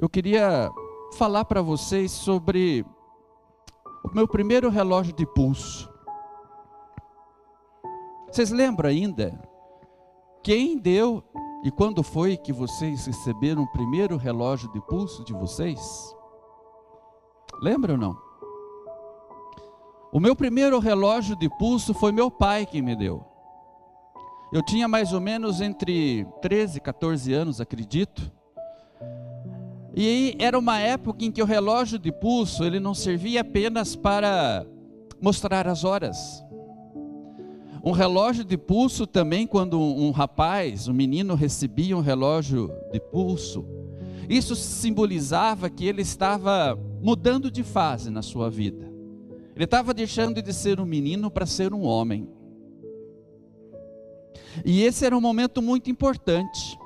eu queria falar para vocês sobre o meu primeiro relógio de pulso. Vocês lembram ainda quem deu e quando foi que vocês receberam o primeiro relógio de pulso de vocês? Lembram ou não? O meu primeiro relógio de pulso foi meu pai que me deu. Eu tinha mais ou menos entre 13 e 14 anos, acredito. E aí era uma época em que o relógio de pulso, ele não servia apenas para mostrar as horas. Um relógio de pulso também, quando um rapaz, um menino recebia um relógio de pulso, isso simbolizava que ele estava mudando de fase na sua vida. Ele estava deixando de ser um menino para ser um homem. E esse era um momento muito importante.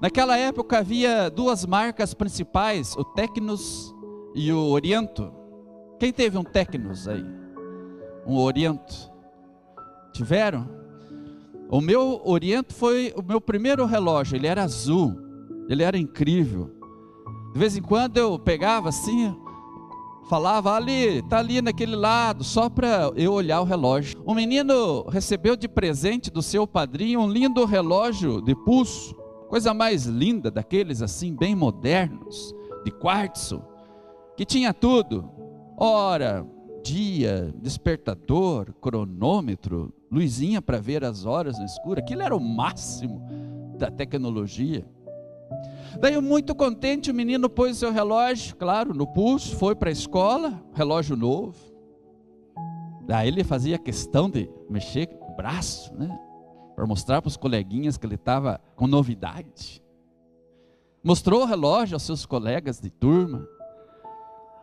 Naquela época havia duas marcas principais, o Tecnos e o Oriento. Quem teve um Tecnos aí? Um Oriento? Tiveram? O meu Oriento foi o meu primeiro relógio, ele era azul, ele era incrível. De vez em quando eu pegava assim, falava ali, tá ali naquele lado, só para eu olhar o relógio. O menino recebeu de presente do seu padrinho um lindo relógio de pulso coisa mais linda daqueles assim, bem modernos, de quartzo, que tinha tudo: hora, dia, despertador, cronômetro, luzinha para ver as horas no escuro. Aquilo era o máximo da tecnologia. Daí, muito contente, o menino pôs seu relógio, claro, no pulso, foi para a escola, relógio novo. Daí ele fazia questão de mexer com o braço, né? Para mostrar para os coleguinhas que ele estava com novidade. Mostrou o relógio aos seus colegas de turma.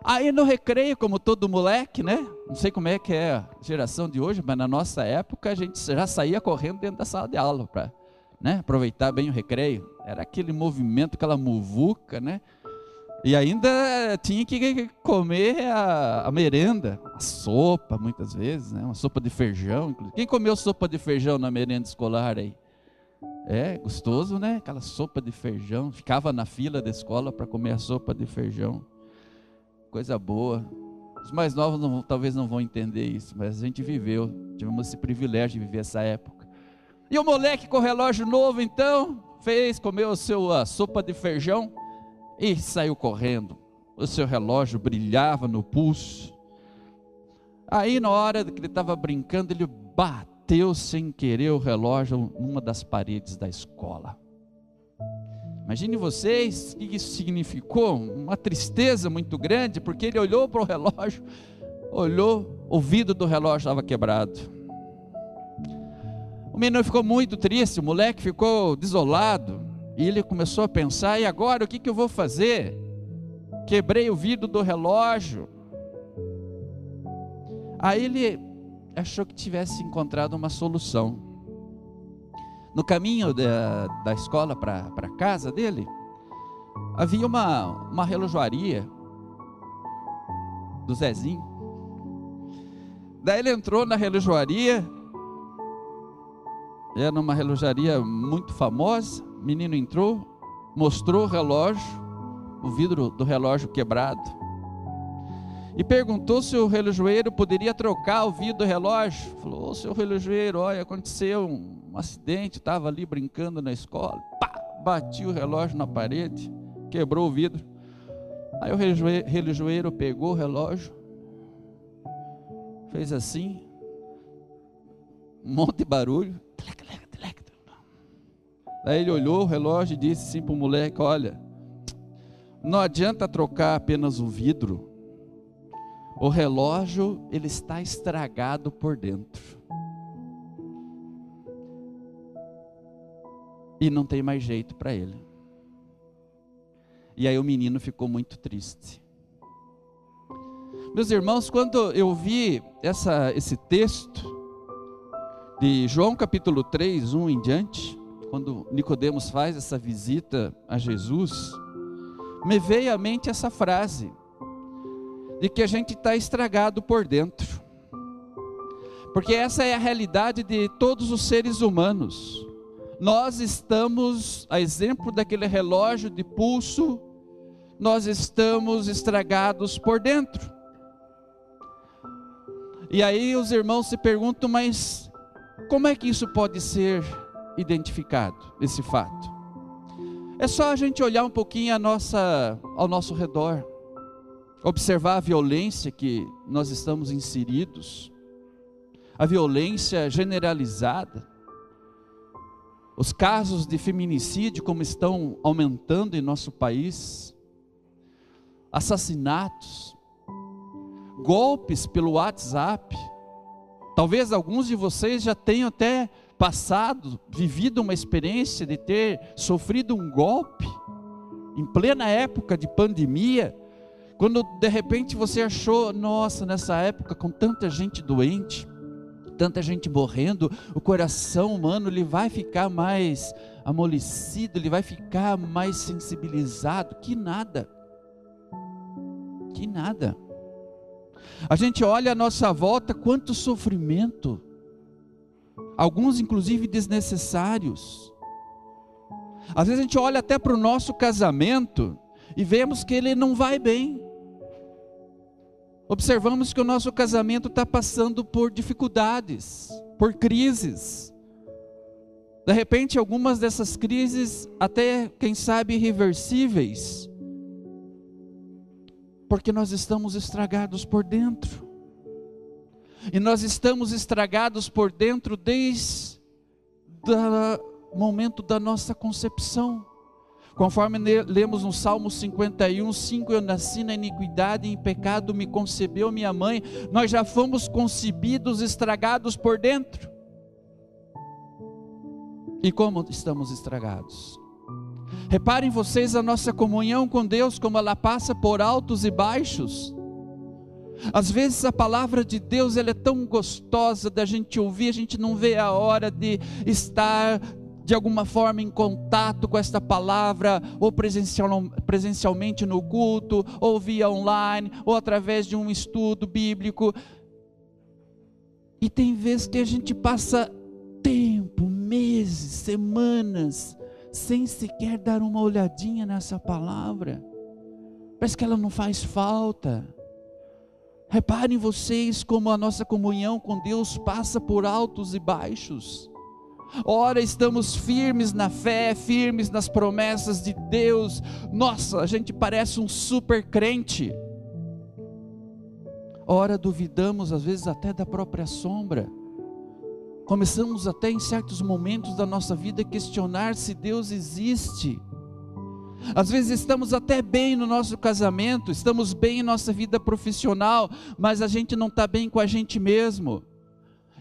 Aí no recreio, como todo moleque, né? Não sei como é que é a geração de hoje, mas na nossa época a gente já saía correndo dentro da sala de aula para né, aproveitar bem o recreio. Era aquele movimento, aquela muvuca, né? E ainda tinha que comer a, a, merenda, a sopa, muitas vezes, né? uma sopa de feijão. Inclusive. Quem comeu sopa de feijão na merenda escolar aí? É, gostoso, né? Aquela sopa de feijão. Ficava na fila da escola para comer a sopa de feijão. Coisa boa. Os mais novos não, talvez não vão entender isso, mas a gente viveu. Tivemos esse privilégio de viver essa época. E o moleque com o relógio novo, então, fez, comeu a sua sopa de feijão e saiu correndo. O seu relógio brilhava no pulso. Aí, na hora que ele estava brincando, ele bateu sem querer o relógio numa das paredes da escola. Imagine vocês o que isso significou, uma tristeza muito grande, porque ele olhou para o relógio, olhou, o vidro do relógio estava quebrado. O menino ficou muito triste, o moleque ficou desolado. E ele começou a pensar: e agora o que, que eu vou fazer? Quebrei o vidro do relógio. Aí ele achou que tivesse encontrado uma solução. No caminho da, da escola para a casa dele, havia uma, uma relojoaria do Zezinho. Daí ele entrou na relojoaria, era uma relojaria muito famosa, menino entrou, mostrou o relógio, o vidro do relógio quebrado, e perguntou se o relojoeiro poderia trocar o vidro do relógio. Falou: Ô seu relojoeiro, olha, aconteceu um, acidente, estava ali brincando na escola, pá, bati o relógio na parede, quebrou o vidro. Aí o relojoeiro pegou o relógio, fez assim, um monte de barulho, Daí ele olhou o relógio e disse assim para o moleque: Olha, não adianta trocar apenas o vidro, o relógio ele está estragado por dentro. E não tem mais jeito para ele. E aí o menino ficou muito triste. Meus irmãos, quando eu vi essa, esse texto de João capítulo 3, 1 em diante, quando Nicodemos faz essa visita a Jesus, me veio à mente essa frase de que a gente está estragado por dentro. Porque essa é a realidade de todos os seres humanos. Nós estamos, a exemplo daquele relógio de pulso, nós estamos estragados por dentro. E aí os irmãos se perguntam, mas como é que isso pode ser identificado, esse fato? É só a gente olhar um pouquinho nossa, ao nosso redor, observar a violência que nós estamos inseridos, a violência generalizada, os casos de feminicídio como estão aumentando em nosso país, assassinatos, golpes pelo WhatsApp. Talvez alguns de vocês já tenham até passado, vivido uma experiência de ter sofrido um golpe em plena época de pandemia, quando de repente você achou, nossa, nessa época com tanta gente doente, tanta gente morrendo, o coração humano ele vai ficar mais amolecido, ele vai ficar mais sensibilizado, que nada. Que nada. A gente olha à nossa volta, quanto sofrimento, alguns inclusive desnecessários. Às vezes a gente olha até para o nosso casamento e vemos que ele não vai bem. Observamos que o nosso casamento está passando por dificuldades, por crises. De repente, algumas dessas crises, até quem sabe irreversíveis, porque nós estamos estragados por dentro. E nós estamos estragados por dentro desde o momento da nossa concepção. Conforme lemos no Salmo 51, 5, eu nasci na iniquidade em pecado me concebeu minha mãe. Nós já fomos concebidos estragados por dentro. E como estamos estragados? Reparem vocês a nossa comunhão com Deus, como ela passa por altos e baixos. Às vezes a palavra de Deus ela é tão gostosa da gente ouvir, a gente não vê a hora de estar de alguma forma em contato com esta palavra, ou presencial, presencialmente no culto, ou via online, ou através de um estudo bíblico. E tem vezes que a gente passa tempo, meses, semanas, sem sequer dar uma olhadinha nessa palavra. Parece que ela não faz falta. Reparem vocês como a nossa comunhão com Deus passa por altos e baixos. Ora, estamos firmes na fé, firmes nas promessas de Deus. Nossa, a gente parece um super crente. Ora, duvidamos às vezes até da própria sombra. Começamos até em certos momentos da nossa vida a questionar se Deus existe. Às vezes estamos até bem no nosso casamento, estamos bem em nossa vida profissional, mas a gente não está bem com a gente mesmo.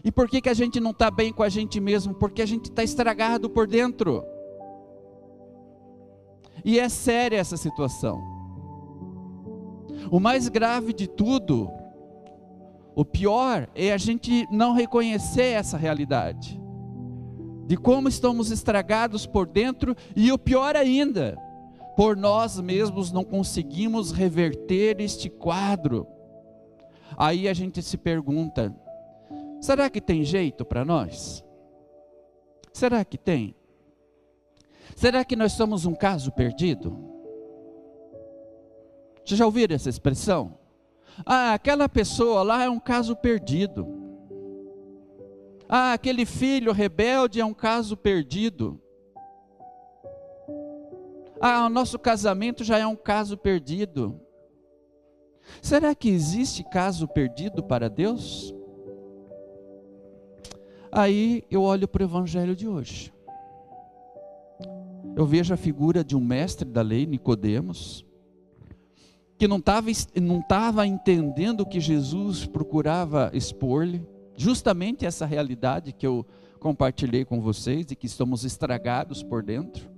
E por que, que a gente não está bem com a gente mesmo? Porque a gente está estragado por dentro. E é séria essa situação. O mais grave de tudo, o pior, é a gente não reconhecer essa realidade. De como estamos estragados por dentro, e o pior ainda, por nós mesmos não conseguimos reverter este quadro. Aí a gente se pergunta: Será que tem jeito para nós? Será que tem? Será que nós somos um caso perdido? Vocês já ouviram essa expressão? Ah, aquela pessoa lá é um caso perdido. Ah, aquele filho rebelde é um caso perdido. Ah, o nosso casamento já é um caso perdido. Será que existe caso perdido para Deus? Aí eu olho para o evangelho de hoje. Eu vejo a figura de um mestre da lei, Nicodemos, que não estava não tava entendendo o que Jesus procurava expor-lhe, justamente essa realidade que eu compartilhei com vocês, de que estamos estragados por dentro.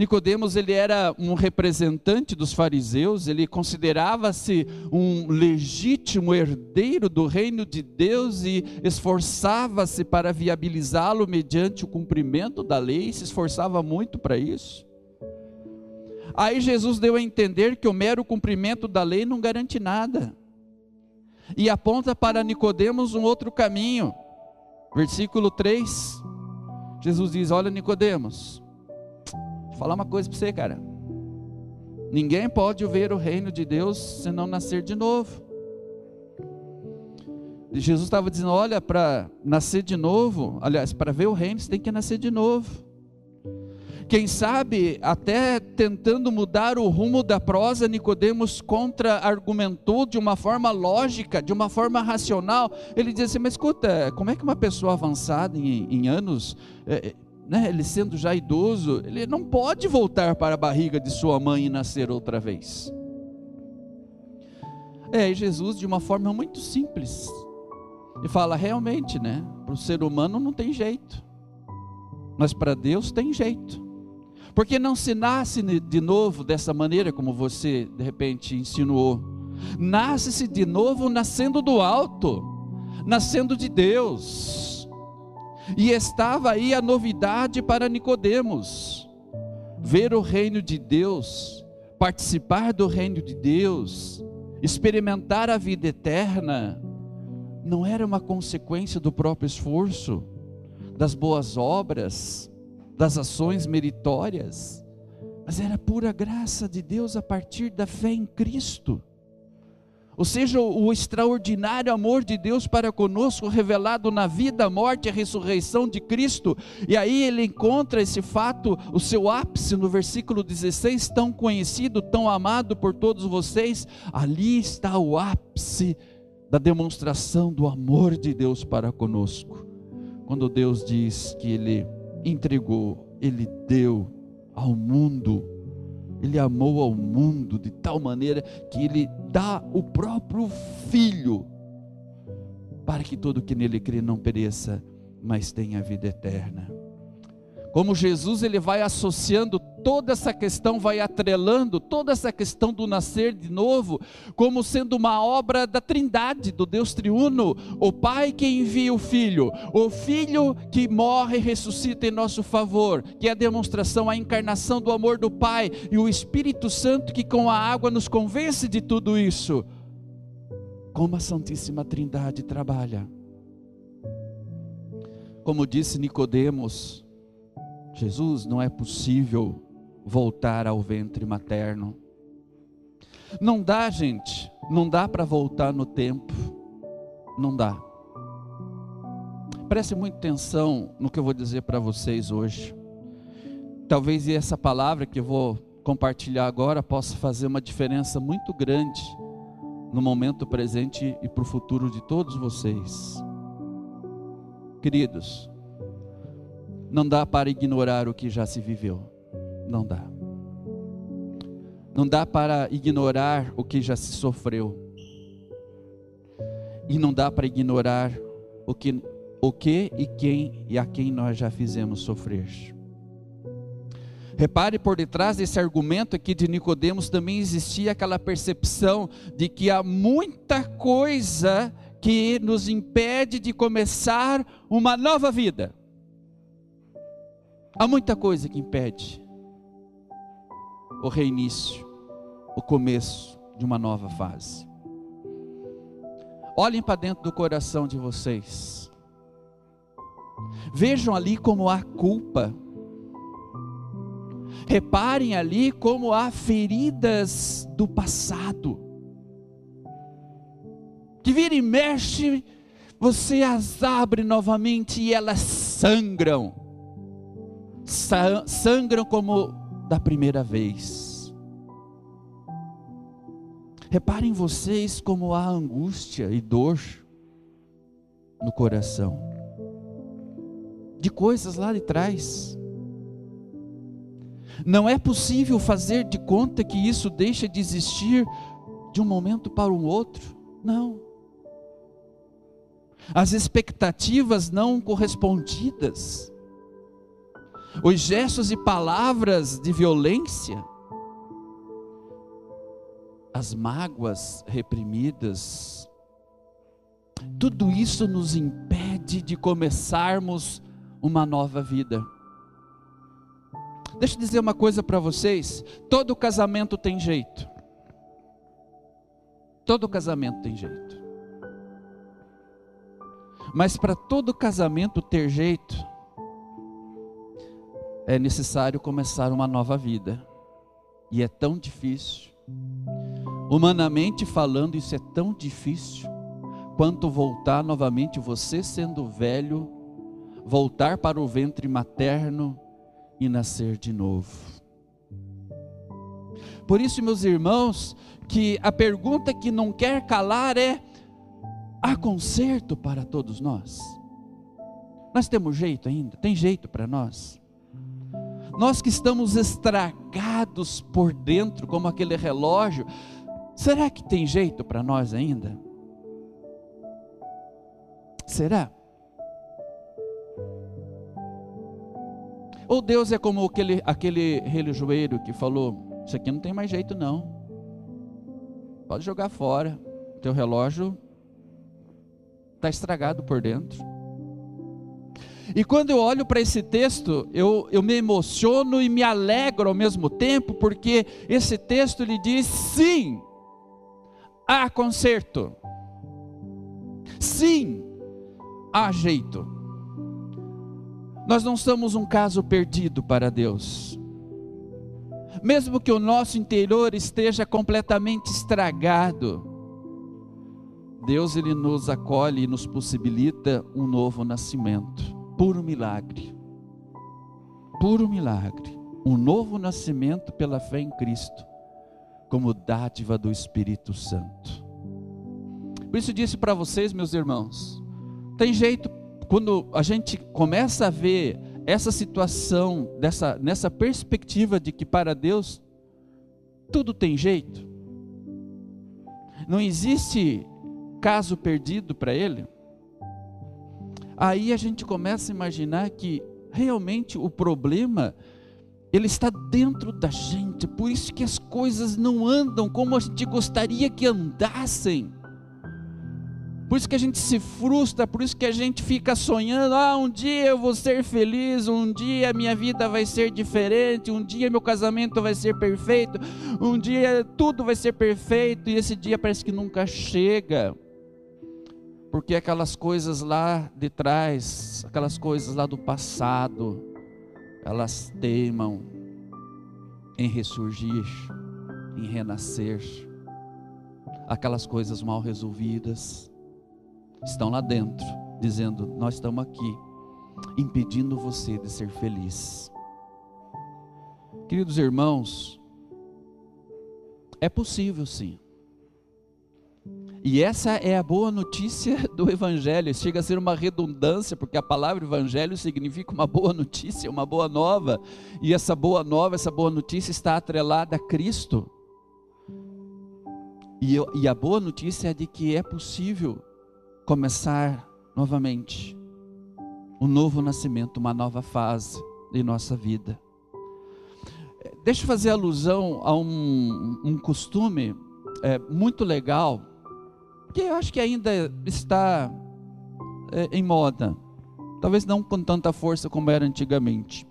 Nicodemos ele era um representante dos fariseus, ele considerava-se um legítimo herdeiro do reino de Deus e esforçava-se para viabilizá-lo mediante o cumprimento da lei, se esforçava muito para isso. Aí Jesus deu a entender que o mero cumprimento da lei não garante nada. E aponta para Nicodemos um outro caminho. Versículo 3. Jesus diz: "Olha Nicodemos, falar uma coisa para você, cara. Ninguém pode ver o reino de Deus se não nascer de novo. Jesus estava dizendo: olha, para nascer de novo, aliás, para ver o reino, você tem que nascer de novo. Quem sabe até tentando mudar o rumo da prosa, Nicodemos contra-argumentou de uma forma lógica, de uma forma racional. Ele dizia assim: mas escuta, como é que uma pessoa avançada em, em anos, é, né, ele sendo já idoso, ele não pode voltar para a barriga de sua mãe e nascer outra vez? É, e Jesus, de uma forma muito simples, e fala: realmente, né? Para o ser humano não tem jeito, mas para Deus tem jeito. Porque não se nasce de novo dessa maneira como você de repente insinuou. Nasce-se de novo nascendo do alto, nascendo de Deus. E estava aí a novidade para Nicodemos. Ver o reino de Deus, participar do reino de Deus, experimentar a vida eterna, não era uma consequência do próprio esforço, das boas obras, das ações meritórias, mas era pura graça de Deus a partir da fé em Cristo. Ou seja, o extraordinário amor de Deus para conosco, revelado na vida, morte e ressurreição de Cristo. E aí ele encontra esse fato, o seu ápice no versículo 16, tão conhecido, tão amado por todos vocês. Ali está o ápice da demonstração do amor de Deus para conosco. Quando Deus diz que Ele entregou, ele deu ao mundo. Ele amou ao mundo de tal maneira que ele dá o próprio filho para que todo que nele crê não pereça, mas tenha vida eterna. Como Jesus ele vai associando toda essa questão, vai atrelando toda essa questão do nascer de novo, como sendo uma obra da Trindade, do Deus triuno, o Pai que envia o Filho, o Filho que morre e ressuscita em nosso favor, que é a demonstração, a encarnação do amor do Pai, e o Espírito Santo que com a água nos convence de tudo isso. Como a Santíssima Trindade trabalha. Como disse Nicodemos, Jesus, não é possível voltar ao ventre materno. Não dá, gente, não dá para voltar no tempo. Não dá. Preste muita atenção no que eu vou dizer para vocês hoje. Talvez essa palavra que eu vou compartilhar agora possa fazer uma diferença muito grande no momento presente e para o futuro de todos vocês. Queridos, não dá para ignorar o que já se viveu. Não dá. Não dá para ignorar o que já se sofreu. E não dá para ignorar o que, o que e quem e a quem nós já fizemos sofrer. Repare por detrás desse argumento aqui de Nicodemos também existia aquela percepção de que há muita coisa que nos impede de começar uma nova vida. Há muita coisa que impede o reinício, o começo de uma nova fase. Olhem para dentro do coração de vocês. Vejam ali como há culpa. Reparem ali como há feridas do passado. Que vira e mexe, você as abre novamente e elas sangram sangram como da primeira vez. Reparem vocês como há angústia e dor no coração, de coisas lá de trás. Não é possível fazer de conta que isso deixa de existir de um momento para o outro. Não. As expectativas não correspondidas os gestos e palavras de violência, as mágoas reprimidas, tudo isso nos impede de começarmos uma nova vida. Deixa eu dizer uma coisa para vocês: todo casamento tem jeito. Todo casamento tem jeito. Mas para todo casamento ter jeito, é necessário começar uma nova vida. E é tão difícil. Humanamente falando, isso é tão difícil quanto voltar novamente, você sendo velho, voltar para o ventre materno e nascer de novo. Por isso, meus irmãos, que a pergunta que não quer calar é: há conserto para todos nós? Nós temos jeito ainda? Tem jeito para nós? Nós que estamos estragados por dentro, como aquele relógio, será que tem jeito para nós ainda? Será? Ou Deus é como aquele, aquele que falou: Isso aqui não tem mais jeito, não. Pode jogar fora. Teu relógio está estragado por dentro. E quando eu olho para esse texto, eu, eu me emociono e me alegro ao mesmo tempo, porque esse texto lhe diz: sim, há conserto. Sim, há jeito. Nós não somos um caso perdido para Deus. Mesmo que o nosso interior esteja completamente estragado, Deus ele nos acolhe e nos possibilita um novo nascimento. Puro milagre. Puro milagre. Um novo nascimento pela fé em Cristo, como dádiva do Espírito Santo. Por isso disse para vocês, meus irmãos, tem jeito, quando a gente começa a ver essa situação, dessa, nessa perspectiva de que para Deus tudo tem jeito, não existe caso perdido para Ele, aí a gente começa a imaginar que realmente o problema ele está dentro da gente, por isso que as coisas não andam como a gente gostaria que andassem. Por isso que a gente se frustra, por isso que a gente fica sonhando: ah, um dia eu vou ser feliz, um dia minha vida vai ser diferente, um dia meu casamento vai ser perfeito, um dia tudo vai ser perfeito, e esse dia parece que nunca chega. Porque aquelas coisas lá de trás, aquelas coisas lá do passado, elas teimam em ressurgir, em renascer. Aquelas coisas mal resolvidas, estão lá dentro, dizendo: Nós estamos aqui, impedindo você de ser feliz. Queridos irmãos, é possível sim. E essa é a boa notícia do Evangelho. Chega a ser uma redundância, porque a palavra Evangelho significa uma boa notícia, uma boa nova. E essa boa nova, essa boa notícia está atrelada a Cristo. E, eu, e a boa notícia é de que é possível começar novamente um novo nascimento, uma nova fase de nossa vida. Deixa eu fazer alusão a um, um costume é, muito legal, que eu acho que ainda está é, em moda, talvez não com tanta força como era antigamente.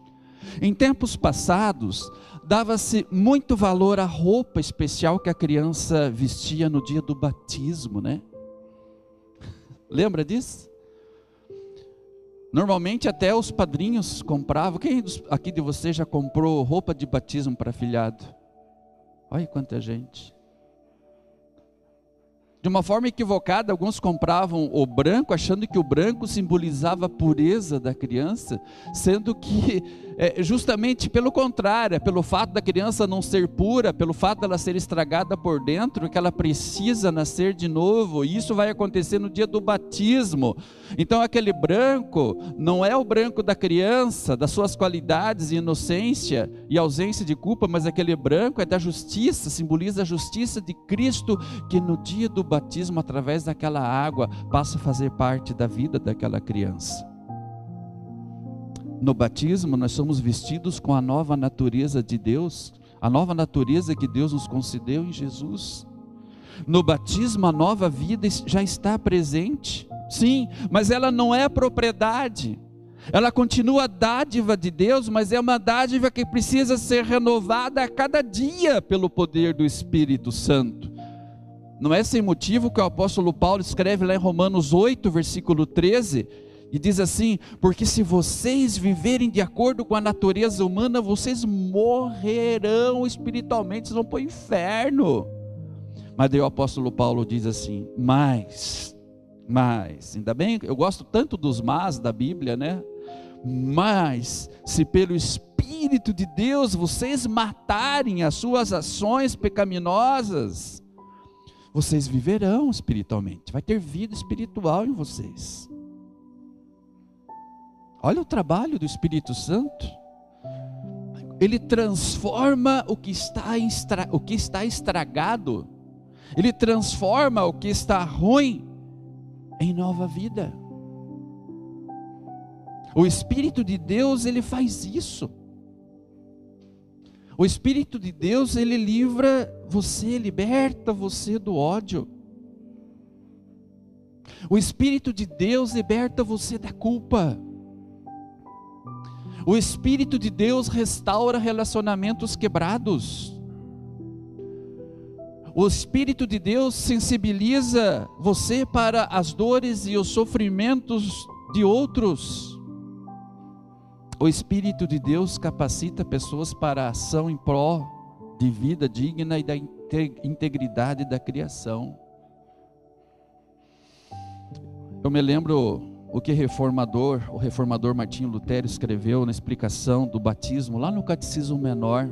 Em tempos passados, dava-se muito valor à roupa especial que a criança vestia no dia do batismo, né? Lembra disso? Normalmente até os padrinhos compravam. Quem aqui de vocês já comprou roupa de batismo para filhado? Olha quanta gente. De uma forma equivocada, alguns compravam o branco, achando que o branco simbolizava a pureza da criança, sendo que é justamente pelo contrário, é pelo fato da criança não ser pura, pelo fato dela ser estragada por dentro, que ela precisa nascer de novo, e isso vai acontecer no dia do batismo. Então, aquele branco não é o branco da criança, das suas qualidades e inocência e ausência de culpa, mas aquele branco é da justiça, simboliza a justiça de Cristo, que no dia do batismo, através daquela água, passa a fazer parte da vida daquela criança. No batismo, nós somos vestidos com a nova natureza de Deus, a nova natureza que Deus nos concedeu em Jesus. No batismo, a nova vida já está presente, sim, mas ela não é propriedade. Ela continua a dádiva de Deus, mas é uma dádiva que precisa ser renovada a cada dia pelo poder do Espírito Santo. Não é sem motivo que o apóstolo Paulo escreve lá em Romanos 8, versículo 13, E diz assim: porque se vocês viverem de acordo com a natureza humana, vocês morrerão espiritualmente, vocês vão para o inferno. Mas daí o apóstolo Paulo diz assim: mas, mas, ainda bem, eu gosto tanto dos mas da Bíblia, né? Mas, se pelo Espírito de Deus vocês matarem as suas ações pecaminosas, vocês viverão espiritualmente, vai ter vida espiritual em vocês. Olha o trabalho do Espírito Santo. Ele transforma o que está, estra... o que está estragado, ele transforma o que está ruim em nova vida. O Espírito de Deus, ele faz isso. O Espírito de Deus, ele livra você, liberta você do ódio. O Espírito de Deus liberta você da culpa. O Espírito de Deus restaura relacionamentos quebrados. O Espírito de Deus sensibiliza você para as dores e os sofrimentos de outros. O Espírito de Deus capacita pessoas para a ação em pró de vida digna e da integridade da criação. Eu me lembro o que reformador, o reformador Martinho Lutero escreveu na explicação do batismo lá no Catecismo Menor,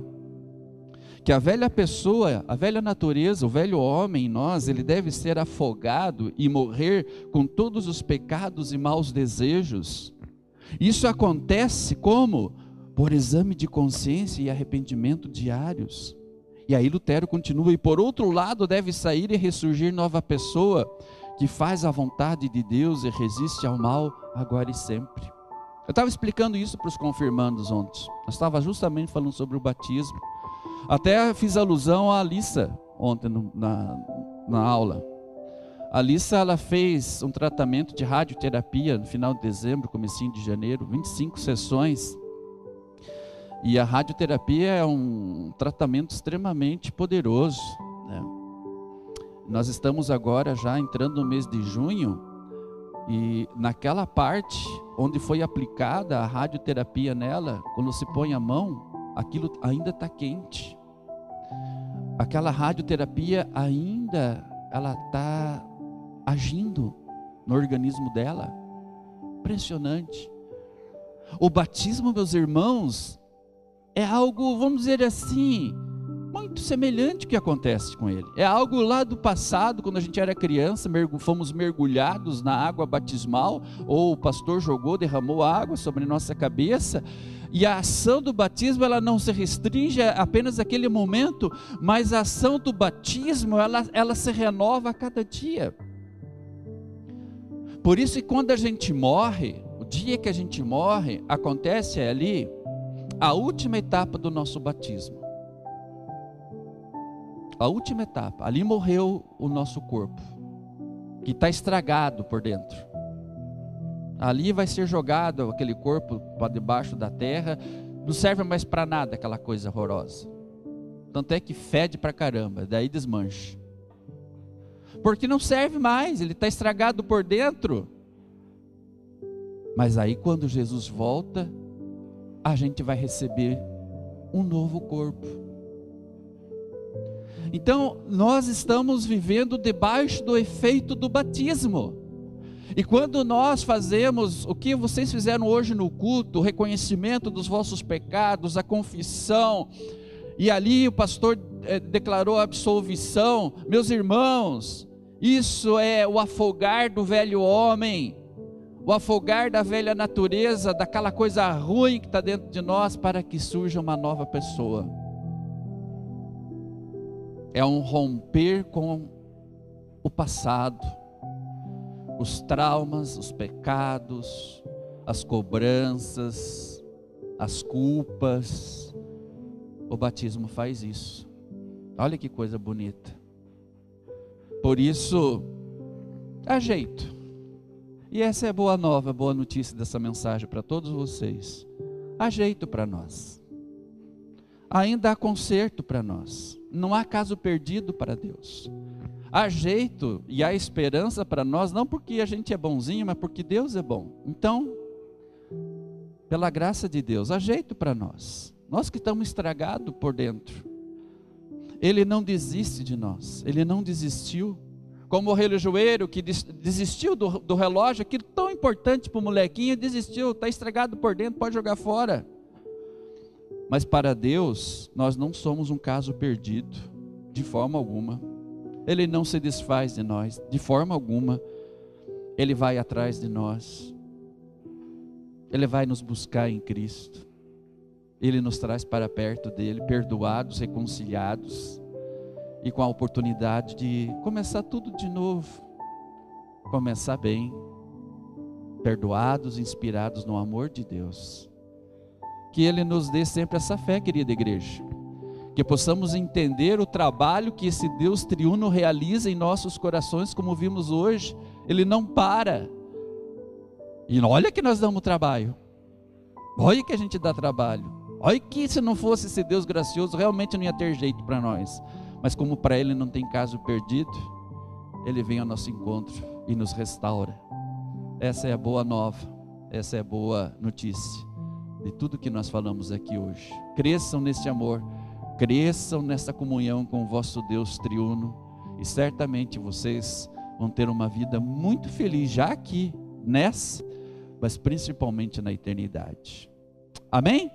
que a velha pessoa, a velha natureza, o velho homem em nós, ele deve ser afogado e morrer com todos os pecados e maus desejos isso acontece como? Por exame de consciência e arrependimento diários. E aí Lutero continua, e por outro lado deve sair e ressurgir nova pessoa, que faz a vontade de Deus e resiste ao mal agora e sempre. Eu estava explicando isso para os confirmandos ontem. Eu estava justamente falando sobre o batismo. Até fiz alusão à Alissa ontem no, na, na aula. A Alissa ela fez um tratamento de radioterapia no final de dezembro, comecinho de janeiro, 25 sessões. E a radioterapia é um tratamento extremamente poderoso. Né? Nós estamos agora já entrando no mês de junho e naquela parte onde foi aplicada a radioterapia nela, quando se põe a mão, aquilo ainda está quente. Aquela radioterapia ainda ela está agindo no organismo dela. Impressionante. O batismo, meus irmãos, é algo, vamos dizer assim, muito semelhante ao que acontece com ele. É algo lá do passado, quando a gente era criança, fomos mergulhados na água batismal, ou o pastor jogou, derramou água sobre nossa cabeça. E a ação do batismo, ela não se restringe apenas àquele momento, mas a ação do batismo, ela, ela se renova a cada dia. Por isso que quando a gente morre, o dia que a gente morre, acontece ali a última etapa do nosso batismo. A última etapa. Ali morreu o nosso corpo, que está estragado por dentro. Ali vai ser jogado aquele corpo para debaixo da terra. Não serve mais para nada aquela coisa horrorosa. Tanto é que fede para caramba, daí desmanche porque não serve mais, ele está estragado por dentro. Mas aí, quando Jesus volta, a gente vai receber um novo corpo. Então, nós estamos vivendo debaixo do efeito do batismo. E quando nós fazemos o que vocês fizeram hoje no culto, o reconhecimento dos vossos pecados, a confissão, e ali o pastor é, declarou a absolvição, meus irmãos, isso é o afogar do velho homem, o afogar da velha natureza, daquela coisa ruim que está dentro de nós, para que surja uma nova pessoa. É um romper com o passado, os traumas, os pecados, as cobranças, as culpas. O batismo faz isso. Olha que coisa bonita. Por isso, dá jeito. E essa é a boa nova, a boa notícia dessa mensagem para todos vocês. Há jeito para nós. Ainda há conserto para nós. Não há caso perdido para Deus. Há jeito e há esperança para nós, não porque a gente é bonzinho, mas porque Deus é bom. Então, pela graça de Deus, há jeito para nós. Nós que estamos estragados por dentro. Ele não desiste de nós, ele não desistiu. Como o relojoeiro que desistiu do, do relógio, aquilo tão importante para o molequinho, desistiu, está estragado por dentro, pode jogar fora. Mas para Deus, nós não somos um caso perdido, de forma alguma. Ele não se desfaz de nós, de forma alguma. Ele vai atrás de nós. Ele vai nos buscar em Cristo. Ele nos traz para perto dele, perdoados, reconciliados e com a oportunidade de começar tudo de novo. Começar bem, perdoados, inspirados no amor de Deus. Que Ele nos dê sempre essa fé, querida igreja que possamos entender o trabalho que esse Deus triuno realiza em nossos corações, como vimos hoje, ele não para. E olha que nós damos trabalho. Olha que a gente dá trabalho. Olha que se não fosse esse Deus gracioso, realmente não ia ter jeito para nós. Mas como para ele não tem caso perdido, ele vem ao nosso encontro e nos restaura. Essa é a boa nova, essa é a boa notícia de tudo que nós falamos aqui hoje. Cresçam nesse amor cresçam nessa comunhão com o vosso Deus triuno e certamente vocês vão ter uma vida muito feliz já aqui, nessa, mas principalmente na eternidade. Amém?